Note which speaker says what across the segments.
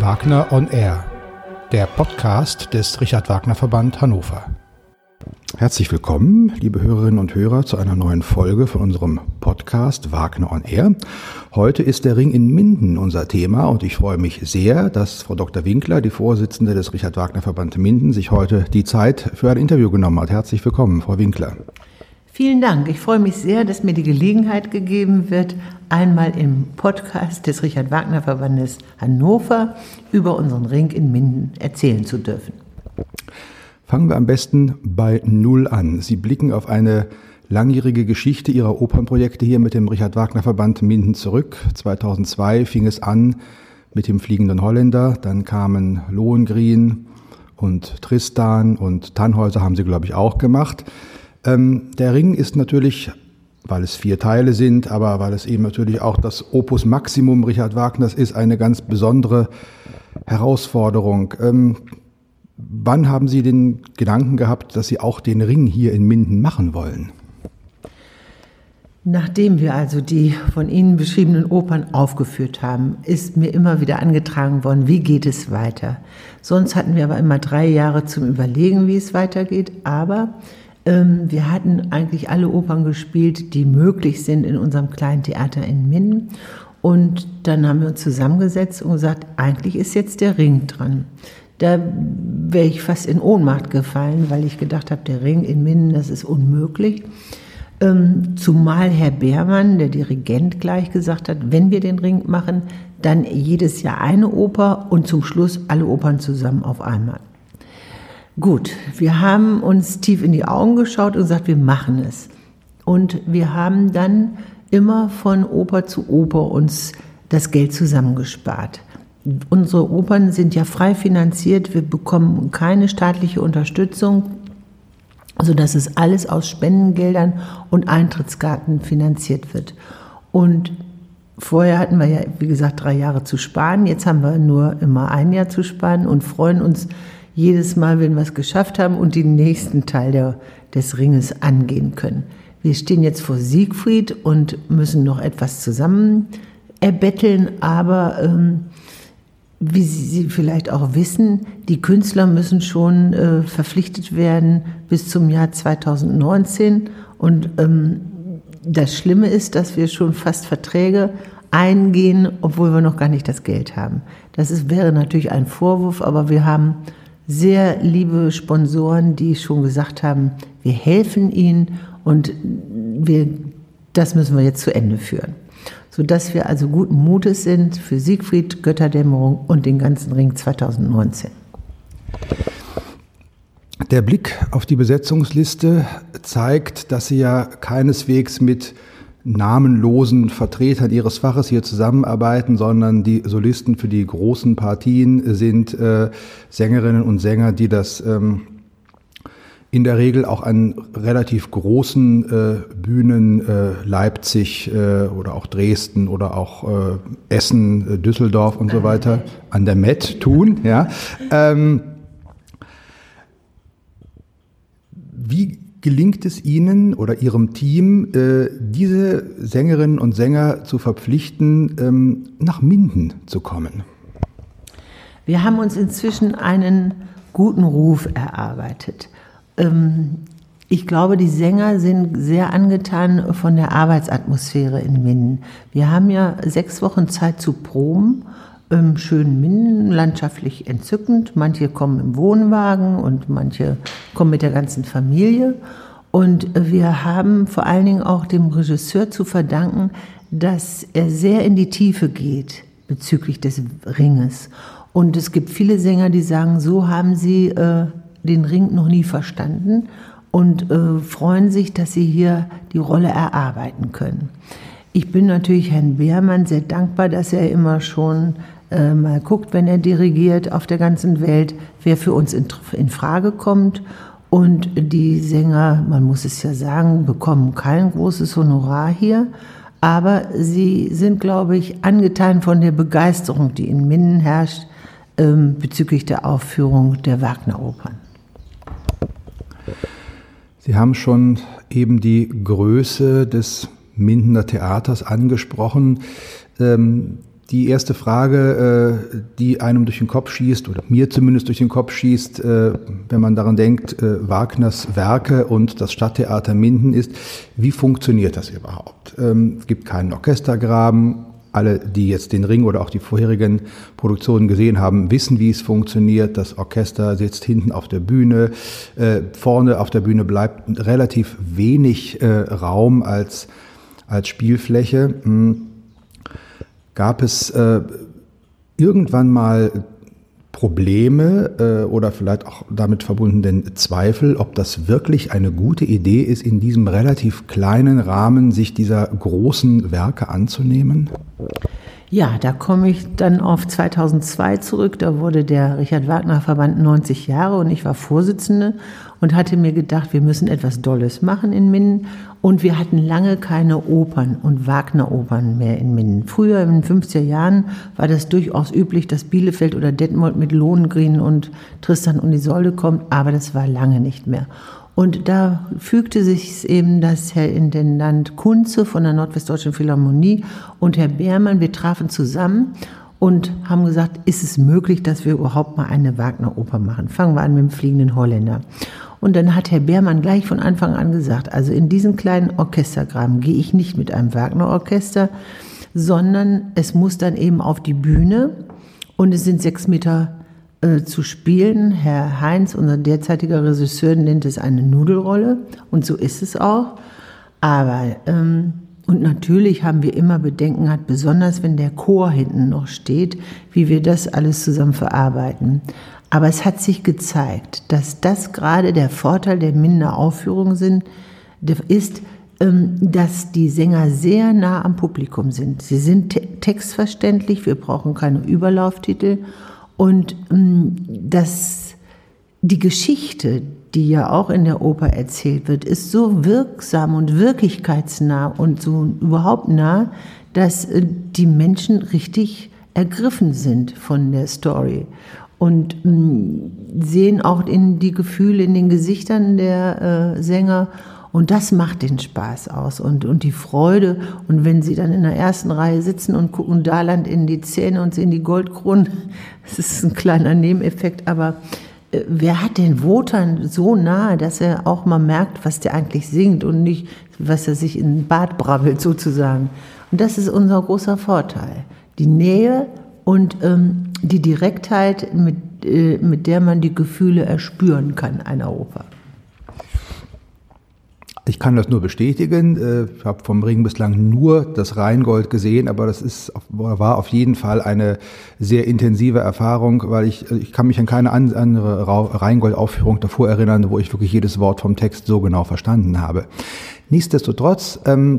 Speaker 1: Wagner on Air, der Podcast des Richard Wagner Verband Hannover. Herzlich willkommen, liebe Hörerinnen und Hörer, zu einer neuen Folge von unserem Podcast Wagner on Air. Heute ist der Ring in Minden unser Thema und ich freue mich sehr, dass Frau Dr. Winkler, die Vorsitzende des Richard Wagner Verband Minden, sich heute die Zeit für ein Interview genommen hat. Herzlich willkommen, Frau Winkler.
Speaker 2: Vielen Dank. Ich freue mich sehr, dass mir die Gelegenheit gegeben wird, einmal im Podcast des Richard Wagner Verbandes Hannover über unseren Ring in Minden erzählen zu dürfen.
Speaker 1: Fangen wir am besten bei Null an. Sie blicken auf eine langjährige Geschichte Ihrer Opernprojekte hier mit dem Richard Wagner Verband Minden zurück. 2002 fing es an mit dem Fliegenden Holländer, dann kamen Lohengrin und Tristan und Tannhäuser haben Sie, glaube ich, auch gemacht. Ähm, der Ring ist natürlich, weil es vier Teile sind, aber weil es eben natürlich auch das Opus Maximum Richard Wagners ist, eine ganz besondere Herausforderung. Ähm, wann haben Sie den Gedanken gehabt, dass Sie auch den Ring hier in Minden machen wollen?
Speaker 2: Nachdem wir also die von Ihnen beschriebenen Opern aufgeführt haben, ist mir immer wieder angetragen worden, wie geht es weiter. Sonst hatten wir aber immer drei Jahre zum Überlegen, wie es weitergeht. Aber wir hatten eigentlich alle Opern gespielt, die möglich sind in unserem kleinen Theater in Minden. Und dann haben wir uns zusammengesetzt und gesagt, eigentlich ist jetzt der Ring dran. Da wäre ich fast in Ohnmacht gefallen, weil ich gedacht habe, der Ring in Minden, das ist unmöglich. Ähm, zumal Herr Beermann, der Dirigent, gleich gesagt hat, wenn wir den Ring machen, dann jedes Jahr eine Oper und zum Schluss alle Opern zusammen auf einmal. Gut, wir haben uns tief in die Augen geschaut und gesagt, wir machen es. Und wir haben dann immer von Oper zu Oper uns das Geld zusammengespart. Unsere Opern sind ja frei finanziert, wir bekommen keine staatliche Unterstützung, sodass es alles aus Spendengeldern und Eintrittskarten finanziert wird. Und vorher hatten wir ja, wie gesagt, drei Jahre zu sparen, jetzt haben wir nur immer ein Jahr zu sparen und freuen uns jedes Mal, wenn wir es geschafft haben und den nächsten Teil der, des Ringes angehen können. Wir stehen jetzt vor Siegfried und müssen noch etwas zusammen erbetteln, aber ähm, wie Sie vielleicht auch wissen, die Künstler müssen schon äh, verpflichtet werden bis zum Jahr 2019. Und ähm, das Schlimme ist, dass wir schon fast Verträge eingehen, obwohl wir noch gar nicht das Geld haben. Das ist, wäre natürlich ein Vorwurf, aber wir haben sehr liebe Sponsoren, die schon gesagt haben, wir helfen ihnen und wir, das müssen wir jetzt zu Ende führen. Sodass wir also guten Mutes sind für Siegfried, Götterdämmerung und den ganzen Ring 2019.
Speaker 1: Der Blick auf die Besetzungsliste zeigt, dass Sie ja keineswegs mit namenlosen Vertretern ihres Faches hier zusammenarbeiten, sondern die Solisten für die großen Partien sind äh, Sängerinnen und Sänger, die das ähm, in der Regel auch an relativ großen äh, Bühnen, äh, Leipzig äh, oder auch Dresden oder auch äh, Essen, äh, Düsseldorf und so weiter, an der Met tun. Ja. Ähm, wie gelingt es Ihnen oder Ihrem Team, äh, diese Sängerinnen und Sänger zu verpflichten, ähm, nach Minden zu kommen?
Speaker 2: Wir haben uns inzwischen einen guten Ruf erarbeitet. Ähm, ich glaube, die Sänger sind sehr angetan von der Arbeitsatmosphäre in Minden. Wir haben ja sechs Wochen Zeit zu proben im schönen Minden, landschaftlich entzückend. Manche kommen im Wohnwagen und manche kommen mit der ganzen Familie. Und wir haben vor allen Dingen auch dem Regisseur zu verdanken, dass er sehr in die Tiefe geht bezüglich des Ringes. Und es gibt viele Sänger, die sagen, so haben sie äh, den Ring noch nie verstanden und äh, freuen sich, dass sie hier die Rolle erarbeiten können. Ich bin natürlich Herrn Beermann sehr dankbar, dass er immer schon äh, mal guckt, wenn er dirigiert auf der ganzen Welt, wer für uns in, in Frage kommt. Und die Sänger, man muss es ja sagen, bekommen kein großes Honorar hier. Aber sie sind, glaube ich, angetan von der Begeisterung, die in Minden herrscht ähm, bezüglich der Aufführung der Wagner-Opern.
Speaker 1: Sie haben schon eben die Größe des Mindener Theaters angesprochen. Ähm, die erste Frage, äh, die einem durch den Kopf schießt, oder mir zumindest durch den Kopf schießt, äh, wenn man daran denkt, äh, Wagners Werke und das Stadttheater Minden ist, wie funktioniert das überhaupt? Ähm, es gibt keinen Orchestergraben. Alle, die jetzt den Ring oder auch die vorherigen Produktionen gesehen haben, wissen, wie es funktioniert. Das Orchester sitzt hinten auf der Bühne. Vorne auf der Bühne bleibt relativ wenig Raum als, als Spielfläche. Hm. Gab es äh, irgendwann mal Probleme äh, oder vielleicht auch damit verbundenen Zweifel, ob das wirklich eine gute Idee ist, in diesem relativ kleinen Rahmen sich dieser großen Werke anzunehmen?
Speaker 2: Ja, da komme ich dann auf 2002 zurück. Da wurde der Richard Wagner Verband 90 Jahre und ich war Vorsitzende und hatte mir gedacht, wir müssen etwas Dolles machen in Minden. Und wir hatten lange keine Opern und Wagner-Opern mehr in Minden. Früher, in den 50er Jahren, war das durchaus üblich, dass Bielefeld oder Detmold mit Lohengrin und Tristan und Isolde kommt, aber das war lange nicht mehr. Und da fügte sich eben, dass Herr Intendant Kunze von der Nordwestdeutschen Philharmonie und Herr Beermann, wir trafen zusammen und haben gesagt, ist es möglich, dass wir überhaupt mal eine Wagner-Oper machen? Fangen wir an mit dem fliegenden Holländer. Und dann hat Herr Beermann gleich von Anfang an gesagt, also in diesen kleinen Orchestergraben gehe ich nicht mit einem Wagner-Orchester, sondern es muss dann eben auf die Bühne und es sind sechs Meter äh, zu spielen. Herr Heinz, unser derzeitiger Regisseur, nennt es eine Nudelrolle und so ist es auch. Aber ähm, und natürlich haben wir immer Bedenken hat, besonders wenn der Chor hinten noch steht, wie wir das alles zusammen verarbeiten. Aber es hat sich gezeigt, dass das gerade der Vorteil der Minderaufführung sind, ist, ähm, dass die Sänger sehr nah am Publikum sind. Sie sind textverständlich, wir brauchen keine Überlauftitel und ähm, dass die Geschichte, die ja auch in der Oper erzählt wird, ist so wirksam und wirklichkeitsnah und so überhaupt nah, dass äh, die Menschen richtig ergriffen sind von der Story und mm, sehen auch in die Gefühle in den Gesichtern der äh, Sänger und das macht den Spaß aus und, und die Freude. Und wenn sie dann in der ersten Reihe sitzen und gucken Daland in die Zähne und sehen die Goldkronen, das ist ein kleiner Nebeneffekt, aber äh, wer hat den Wotan so nahe, dass er auch mal merkt, was der eigentlich singt und nicht, was er sich in den Bart brabbelt sozusagen. Und das ist unser großer Vorteil. Die Nähe und ähm, die Direktheit, mit, äh, mit der man die Gefühle erspüren kann einer Oper.
Speaker 1: Ich kann das nur bestätigen. Äh, ich habe vom Ring bislang nur das Rheingold gesehen, aber das ist, war auf jeden Fall eine sehr intensive Erfahrung, weil ich, ich kann mich an keine andere Rheingold-Aufführung davor erinnern, wo ich wirklich jedes Wort vom Text so genau verstanden habe. Nichtsdestotrotz, ähm,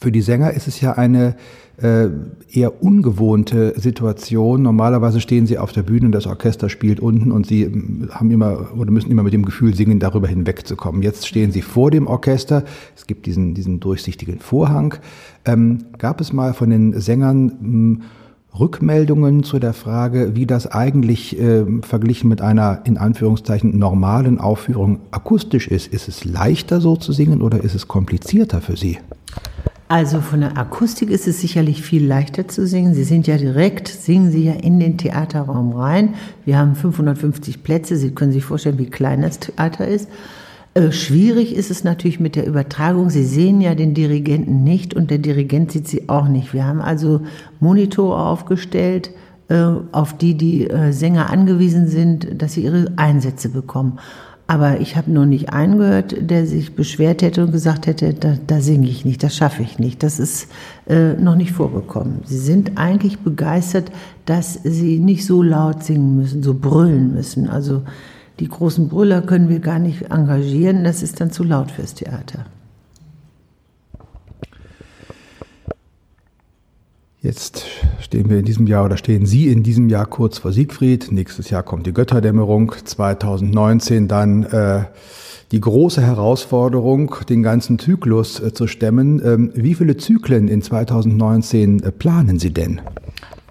Speaker 1: für die Sänger ist es ja eine äh, eher ungewohnte Situation. Normalerweise stehen sie auf der Bühne und das Orchester spielt unten und sie ähm, haben immer oder müssen immer mit dem Gefühl singen, darüber hinwegzukommen. Jetzt stehen sie vor dem Orchester. Es gibt diesen, diesen durchsichtigen Vorhang. Ähm, gab es mal von den Sängern ähm, Rückmeldungen zu der Frage, wie das eigentlich äh, verglichen mit einer in Anführungszeichen normalen Aufführung akustisch ist. Ist es leichter so zu singen oder ist es komplizierter für Sie?
Speaker 2: Also von der Akustik ist es sicherlich viel leichter zu singen. Sie sind ja direkt, singen Sie ja in den Theaterraum rein. Wir haben 550 Plätze. Sie können sich vorstellen, wie klein das Theater ist. Äh, schwierig ist es natürlich mit der Übertragung. Sie sehen ja den Dirigenten nicht und der Dirigent sieht Sie auch nicht. Wir haben also Monitore aufgestellt, äh, auf die die äh, Sänger angewiesen sind, dass sie ihre Einsätze bekommen. Aber ich habe nur nicht einen gehört, der sich beschwert hätte und gesagt hätte, da, da singe ich nicht, das schaffe ich nicht. Das ist äh, noch nicht vorgekommen. Sie sind eigentlich begeistert, dass sie nicht so laut singen müssen, so brüllen müssen. Also die großen Brüller können wir gar nicht engagieren, das ist dann zu laut fürs Theater.
Speaker 1: Jetzt stehen wir in diesem Jahr oder stehen Sie in diesem Jahr kurz vor Siegfried. Nächstes Jahr kommt die Götterdämmerung. 2019 dann äh, die große Herausforderung, den ganzen Zyklus äh, zu stemmen. Ähm, wie viele Zyklen in 2019 äh, planen Sie denn?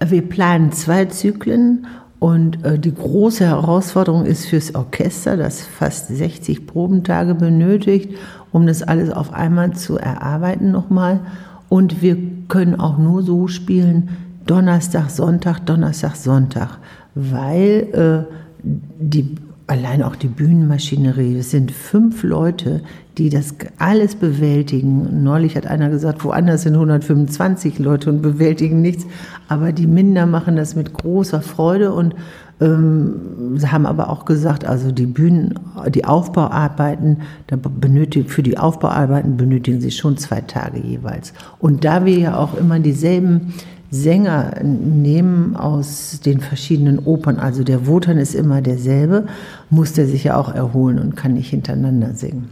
Speaker 2: Wir planen zwei Zyklen und äh, die große Herausforderung ist fürs Orchester, das fast 60 Probentage benötigt, um das alles auf einmal zu erarbeiten nochmal. Und wir können auch nur so spielen, Donnerstag, Sonntag, Donnerstag, Sonntag, weil äh, die allein auch die Bühnenmaschinerie, es sind fünf Leute, die das alles bewältigen. Neulich hat einer gesagt, woanders sind 125 Leute und bewältigen nichts, aber die Minder machen das mit großer Freude und ähm, haben aber auch gesagt, also die Bühnen, die Aufbauarbeiten, da benötigt, für die Aufbauarbeiten benötigen sie schon zwei Tage jeweils. Und da wir ja auch immer dieselben Sänger nehmen aus den verschiedenen Opern, also der Wotan ist immer derselbe, muss der sich ja auch erholen und kann nicht hintereinander singen.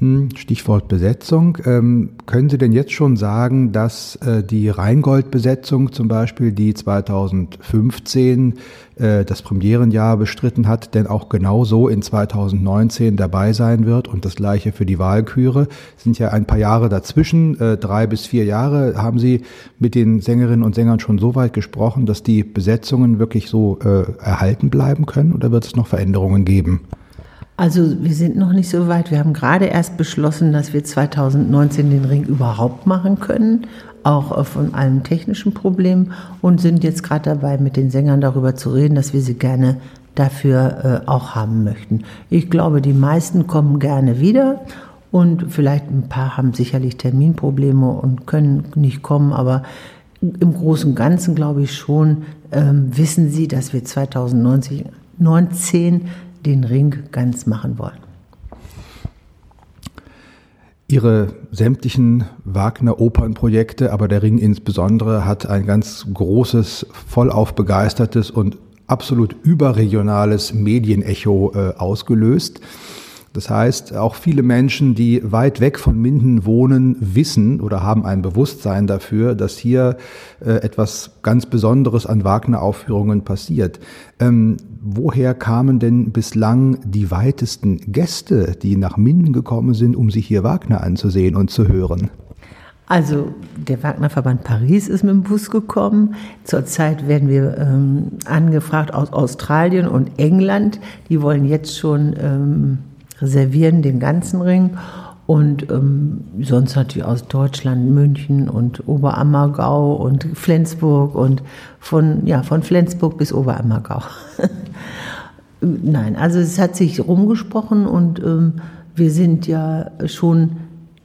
Speaker 1: Hm, Stichwort Besetzung. Ähm, können Sie denn jetzt schon sagen, dass äh, die Rheingold-Besetzung zum Beispiel, die 2015 äh, das Premierenjahr bestritten hat, denn auch genauso in 2019 dabei sein wird und das gleiche für die Wahlküre? Es sind ja ein paar Jahre dazwischen, äh, drei bis vier Jahre. Haben Sie mit den Sängerinnen und Sängern schon so weit gesprochen, dass die Besetzungen wirklich so erhalten bleiben können oder wird es noch Veränderungen geben?
Speaker 2: Also wir sind noch nicht so weit. Wir haben gerade erst beschlossen, dass wir 2019 den Ring überhaupt machen können, auch von allen technischen Problemen und sind jetzt gerade dabei, mit den Sängern darüber zu reden, dass wir sie gerne dafür äh, auch haben möchten. Ich glaube, die meisten kommen gerne wieder und vielleicht ein paar haben sicherlich Terminprobleme und können nicht kommen, aber im Großen und Ganzen glaube ich schon, ähm, wissen sie, dass wir 2019 den Ring ganz machen wollen.
Speaker 1: Ihre sämtlichen Wagner-Opernprojekte, aber der Ring insbesondere, hat ein ganz großes, vollauf begeistertes und absolut überregionales Medienecho äh, ausgelöst. Das heißt, auch viele Menschen, die weit weg von Minden wohnen, wissen oder haben ein Bewusstsein dafür, dass hier äh, etwas ganz Besonderes an Wagner-Aufführungen passiert. Ähm, woher kamen denn bislang die weitesten Gäste, die nach Minden gekommen sind, um sich hier Wagner anzusehen und zu hören?
Speaker 2: Also der Wagnerverband Paris ist mit dem Bus gekommen. Zurzeit werden wir ähm, angefragt aus Australien und England. Die wollen jetzt schon ähm, reservieren den ganzen Ring. Und ähm, sonst natürlich aus Deutschland, München und Oberammergau und Flensburg und von, ja, von Flensburg bis Oberammergau. Nein, also es hat sich rumgesprochen und ähm, wir sind ja schon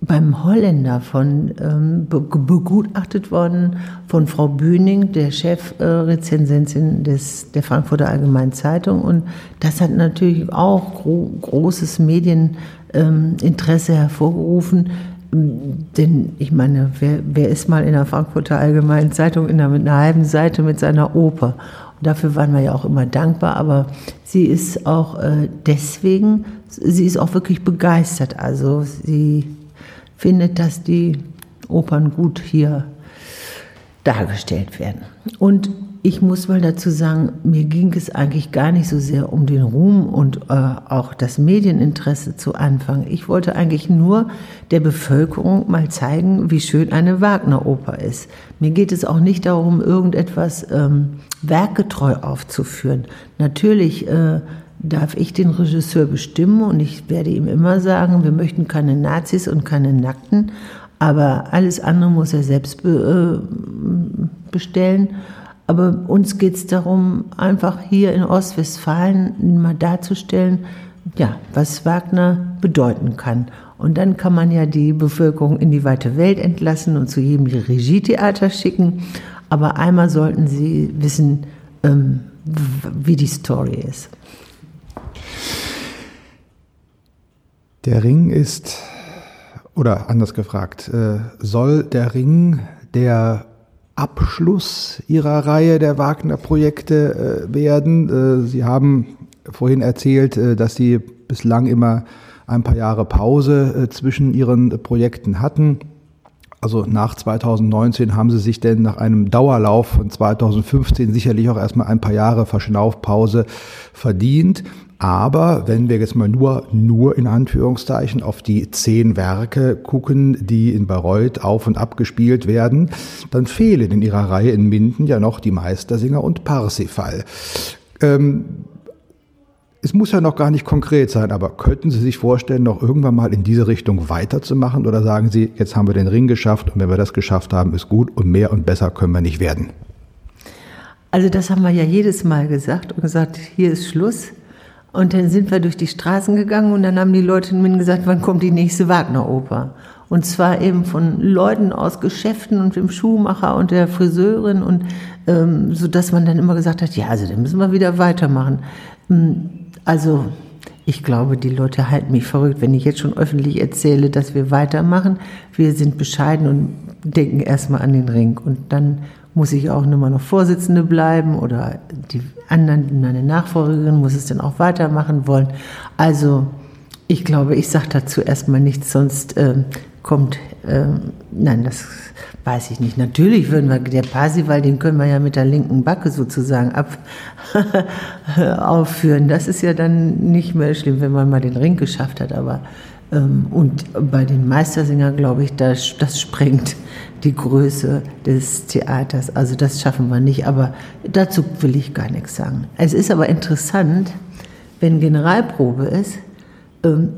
Speaker 2: beim Holländer von ähm, begutachtet worden von Frau Bühning, der Chefrezensentin des der Frankfurter Allgemeinen Zeitung und das hat natürlich auch gro großes Medieninteresse ähm, hervorgerufen. Denn ich meine, wer, wer ist mal in der Frankfurter Allgemeinen Zeitung in der, mit einer halben Seite mit seiner Oper? Und dafür waren wir ja auch immer dankbar, aber sie ist auch äh, deswegen, sie ist auch wirklich begeistert. Also sie findet, dass die Opern gut hier dargestellt werden. Und ich muss mal dazu sagen, mir ging es eigentlich gar nicht so sehr um den Ruhm und äh, auch das Medieninteresse zu Anfang. Ich wollte eigentlich nur der Bevölkerung mal zeigen, wie schön eine Wagner-Oper ist. Mir geht es auch nicht darum, irgendetwas ähm, werkgetreu aufzuführen. Natürlich äh, darf ich den Regisseur bestimmen und ich werde ihm immer sagen, wir möchten keine Nazis und keine Nackten, aber alles andere muss er selbst be, äh, bestellen. Aber uns geht es darum, einfach hier in Ostwestfalen mal darzustellen, ja, was Wagner bedeuten kann. Und dann kann man ja die Bevölkerung in die weite Welt entlassen und zu jedem Regietheater schicken. Aber einmal sollten sie wissen, ähm, wie die Story ist.
Speaker 1: Der Ring ist, oder anders gefragt, äh, soll der Ring der Abschluss Ihrer Reihe der Wagner-Projekte äh, werden? Äh, Sie haben vorhin erzählt, dass Sie bislang immer ein paar Jahre Pause zwischen Ihren Projekten hatten. Also nach 2019 haben Sie sich denn nach einem Dauerlauf von 2015 sicherlich auch erstmal ein paar Jahre Verschnaufpause verdient. Aber wenn wir jetzt mal nur, nur in Anführungszeichen auf die zehn Werke gucken, die in Bayreuth auf und ab gespielt werden, dann fehlen in ihrer Reihe in Minden ja noch die Meistersinger und Parsifal. Ähm, Es muss ja noch gar nicht konkret sein, aber könnten Sie sich vorstellen, noch irgendwann mal in diese Richtung weiterzumachen? Oder sagen Sie, jetzt haben wir den Ring geschafft und wenn wir das geschafft haben, ist gut und mehr und besser können wir nicht werden?
Speaker 2: Also das haben wir ja jedes Mal gesagt und gesagt, hier ist Schluss. Und dann sind wir durch die Straßen gegangen und dann haben die Leute mir gesagt, wann kommt die nächste Wagner-Oper? Und zwar eben von Leuten aus Geschäften und dem Schuhmacher und der Friseurin und ähm, so dass man dann immer gesagt hat, ja, also dann müssen wir wieder weitermachen. Hm, also ich glaube, die Leute halten mich verrückt, wenn ich jetzt schon öffentlich erzähle, dass wir weitermachen. Wir sind bescheiden und denken erstmal an den Ring. Und dann muss ich auch immer noch Vorsitzende bleiben oder die anderen, meine Nachfolgerin muss es dann auch weitermachen wollen. Also ich glaube, ich sage dazu erstmal nichts, sonst äh, kommt, äh, nein, das weiß ich nicht. Natürlich würden wir, der Parsival, den können wir ja mit der linken Backe sozusagen ab, aufführen. Das ist ja dann nicht mehr schlimm, wenn man mal den Ring geschafft hat, aber ähm, und bei den Meistersängern glaube ich, das, das sprengt die Größe des Theaters. Also das schaffen wir nicht, aber dazu will ich gar nichts sagen. Es ist aber interessant, wenn Generalprobe ist, ähm,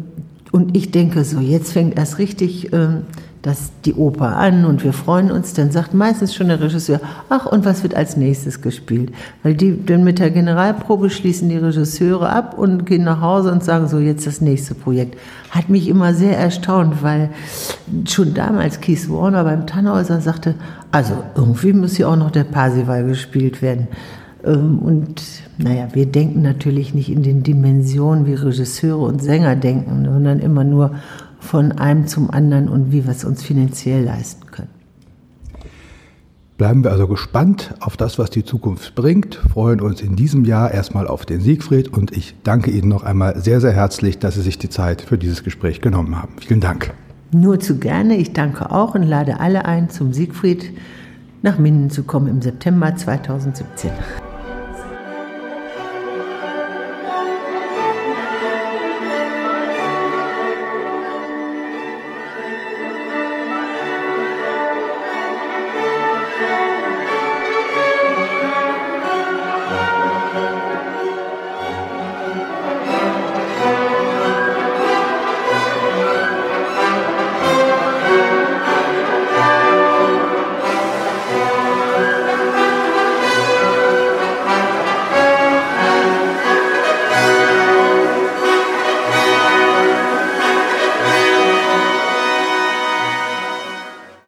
Speaker 2: und ich denke so, jetzt fängt erst richtig ähm, das, die Oper an und wir freuen uns, dann sagt meistens schon der Regisseur, ach, und was wird als nächstes gespielt? Weil die dann mit der Generalprobe schließen die Regisseure ab und gehen nach Hause und sagen so, jetzt das nächste Projekt. Hat mich immer sehr erstaunt, weil schon damals Keith Warner beim Tannhäuser sagte, also irgendwie muss hier auch noch der Parsival gespielt werden. Ähm, und naja, wir denken natürlich nicht in den Dimensionen, wie Regisseure und Sänger denken, sondern immer nur von einem zum anderen und wie wir es uns finanziell leisten können.
Speaker 1: Bleiben wir also gespannt auf das, was die Zukunft bringt, freuen uns in diesem Jahr erstmal auf den Siegfried und ich danke Ihnen noch einmal sehr, sehr herzlich, dass Sie sich die Zeit für dieses Gespräch genommen haben. Vielen Dank.
Speaker 2: Nur zu gerne. Ich danke auch und lade alle ein, zum Siegfried nach Minden zu kommen im September 2017.